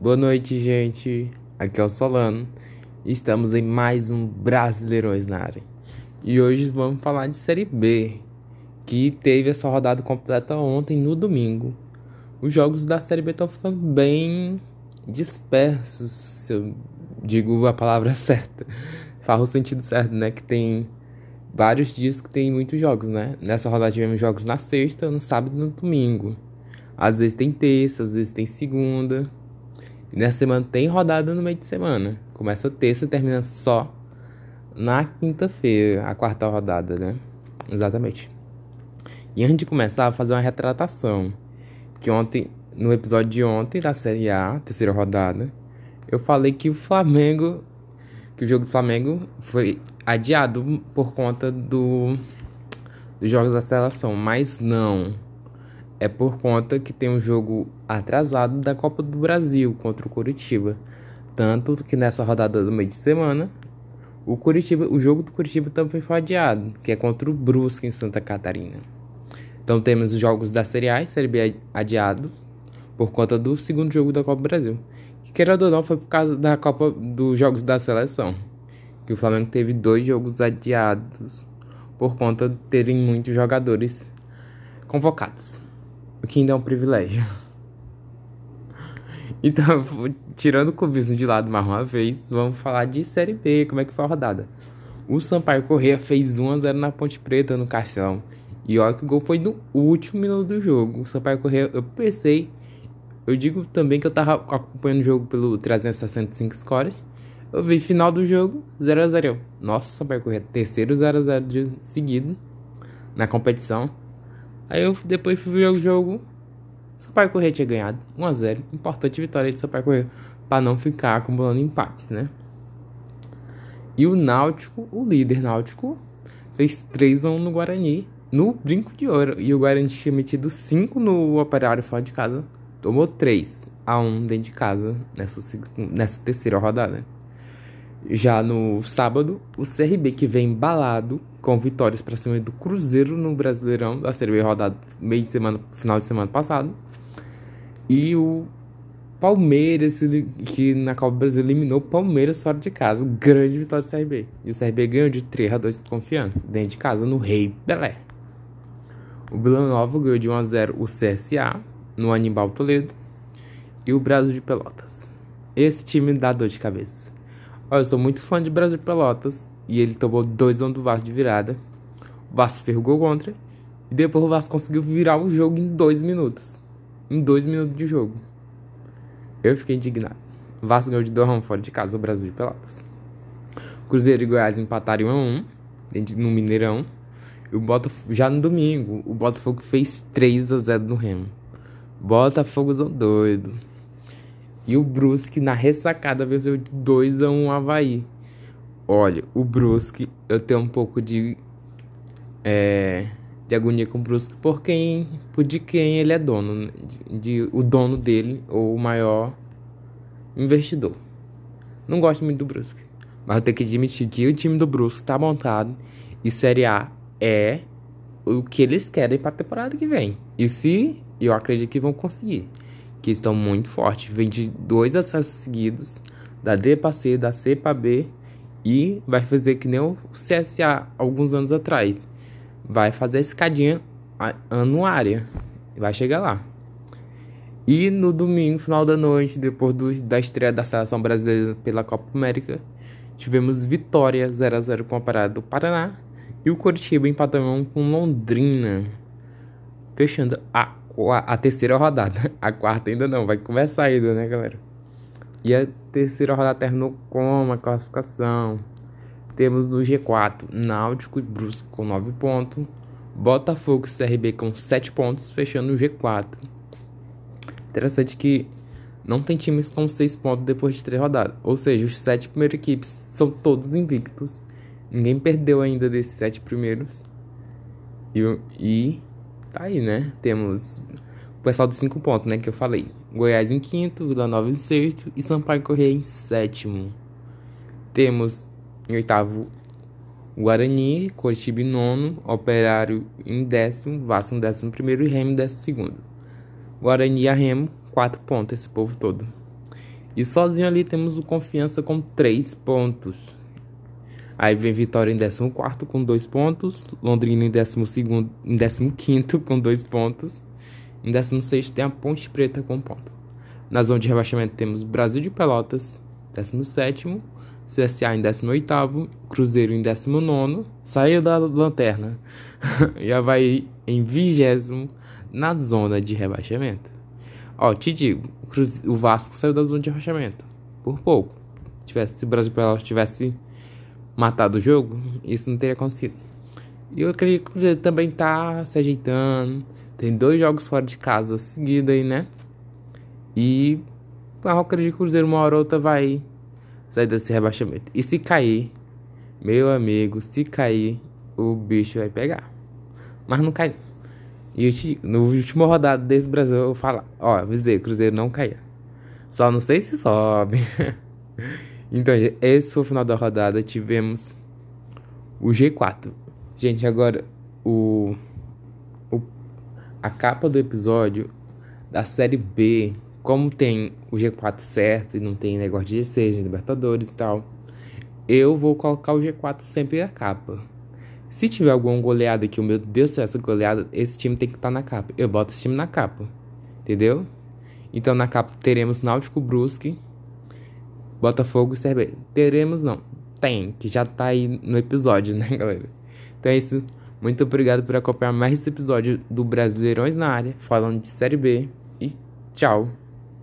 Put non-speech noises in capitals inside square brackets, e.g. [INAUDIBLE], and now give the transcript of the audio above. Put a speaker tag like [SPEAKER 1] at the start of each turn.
[SPEAKER 1] Boa noite, gente. Aqui é o Solano. Estamos em mais um Brasileirões na área. E hoje vamos falar de Série B, que teve essa rodada completa ontem, no domingo. Os jogos da Série B estão ficando bem dispersos, se eu digo a palavra [LAUGHS] certa. Faz o sentido certo, né? Que tem vários dias que tem muitos jogos, né? Nessa rodada tivemos jogos na sexta, no sábado e no domingo. Às vezes tem terça, às vezes tem segunda. E nessa semana tem rodada no meio de semana. Começa terça e termina só na quinta-feira, a quarta rodada, né? Exatamente. E antes de começar, vou fazer uma retratação. Que ontem, no episódio de ontem da Série A, terceira rodada, eu falei que o Flamengo. Que o jogo do Flamengo foi adiado por conta do, dos jogos da seleção. Mas não é por conta que tem um jogo atrasado da Copa do Brasil contra o Curitiba. Tanto que nessa rodada do meio de semana, o Curitiba, o jogo do Curitiba também foi adiado, que é contra o Brusque em Santa Catarina. Então temos os jogos da Série A e Série B adiados por conta do segundo jogo da Copa do Brasil. Que querendo ou não foi por causa da Copa dos jogos da seleção. Que o Flamengo teve dois jogos adiados por conta de terem muitos jogadores convocados o que ainda é um privilégio. [LAUGHS] Então, tirando o clubismo de lado mais uma vez, vamos falar de Série B, como é que foi a rodada. O Sampaio Correia fez 1x0 na Ponte Preta, no Castelo. E olha que o gol foi no último minuto do jogo. O Sampaio Correia, eu pensei... Eu digo também que eu tava acompanhando o jogo pelo 365 scores. Eu vi final do jogo, 0x0. Nossa, Sampaio Correia, terceiro 0x0 de seguido na competição. Aí eu depois fui ver o jogo. Sampaio Correia tinha ganhado 1x0. Importante vitória de Sampaio Correia. Pra não ficar acumulando empates, né? E o Náutico, o líder Náutico, fez 3x1 no Guarani. No brinco de ouro. E o Guarani tinha metido 5 no operário fora de casa. Tomou 3 a 1 dentro de casa nessa, nessa terceira rodada. Já no sábado, o CRB que vem embalado com vitórias para cima do Cruzeiro no Brasileirão da Série B rodado meio de semana, final de semana passado. E o Palmeiras, que na Copa do Brasil eliminou o Palmeiras fora de casa. Grande vitória do CRB. E o CRB ganhou de 3 a 2 de confiança, dentro de casa, no Rei Belé. O Vila Nova ganhou de 1 a 0 o CSA, no Anibal Toledo. E o Brasil de Pelotas. Esse time dá dor de cabeça. Olha, eu sou muito fã de Brasil Pelotas. E ele tomou 2 a 1 do Vasco de virada. O Vasco fez o gol contra. E depois o Vasco conseguiu virar o jogo em 2 minutos. Em 2 minutos de jogo. Eu fiquei indignado. O Vasco ganhou de 2 a 1 fora de casa o Brasil de Pelotas. Cruzeiro e Goiás empataram 1 a 1 no Mineirão. E o Botafogo, já no domingo, o Botafogo fez 3 a 0 no Remo. Botafogozão doido. E o Brusque na ressacada venceu de 2 a 1 o Havaí. Olha, o Brusque, eu tenho um pouco de é, de agonia com o Brusque por quem, por de quem ele é dono, né? de, de, o dono dele ou o maior investidor. Não gosto muito do Brusque, mas eu tenho que admitir que o time do Brusque está montado e Série A é o que eles querem para a temporada que vem. E se eu acredito que vão conseguir que estão muito fortes. Vem de dois acessos seguidos, da D para C, da C para B, e vai fazer que nem o CSA alguns anos atrás. Vai fazer a escadinha anuária. Vai chegar lá. E no domingo, final da noite, depois do, da estreia da seleção brasileira pela Copa América, tivemos vitória 0 a 0 com a parada do Paraná e o Curitiba empatou com Londrina, fechando a a terceira rodada. [LAUGHS] A quarta ainda não, vai começar ainda, né, galera? E a terceira rodada terminou com a classificação. Temos no G4 Náutico e Brusque com 9 pontos. Botafogo e CRB com 7 pontos, fechando o G4. Interessante que não tem times com 6 pontos depois de 3 rodadas. Ou seja, os 7 primeiras equipes são todos invictos. Ninguém perdeu ainda desses 7 primeiros. E, e tá aí, né? Temos o pessoal dos cinco pontos, né? Que eu falei. Goiás em quinto, Vila Nova em sexto e Sampaio Correia em sétimo. Temos em oitavo Guarani, Curitiba em nono, Operário em décimo, Vasco em décimo primeiro e Remo em décimo segundo. Guarani e Remo, quatro pontos, esse povo todo. E sozinho ali temos o Confiança com 3 pontos. Aí vem Vitória em 14 com 2 pontos. Londrina em 12 em 15 com 2 pontos. Em 16 tem a Ponte Preta com ponto. Na zona de rebaixamento temos Brasil de Pelotas, 17 CSA em 18 Cruzeiro em 19 saiu da lanterna. [LAUGHS] Já vai em 20 na zona de rebaixamento. Ó, te digo, o Vasco saiu da zona de rebaixamento. Por pouco. Se o Brasil Pelotas tivesse matado o jogo, isso não teria acontecido. E eu acredito que o Cruzeiro também tá se ajeitando. Tem dois jogos fora de casa seguidos aí, né? E eu acredito que o Cruzeiro uma hora ou outra vai sair desse rebaixamento. E se cair, meu amigo, se cair, o bicho vai pegar. Mas não cai. E no último rodada desse Brasil eu falo, ó, avisei, o Cruzeiro não caia. Só não sei se sobe. [LAUGHS] então, esse foi o final da rodada. Tivemos o G4. Gente, agora o, o a capa do episódio da série B como tem o G4 certo e não tem negócio de G6, de Libertadores e tal, eu vou colocar o G4 sempre na capa. Se tiver alguma goleada que o meu Deus céu, essa goleada, esse time tem que estar tá na capa. Eu boto esse time na capa. Entendeu? Então na capa teremos Náutico Brusque, Botafogo e CRB. Teremos não. Tem, que já tá aí no episódio, [LAUGHS] né, galera? Então é isso. Muito obrigado por acompanhar mais esse episódio do Brasileirões na área, falando de Série B. E tchau.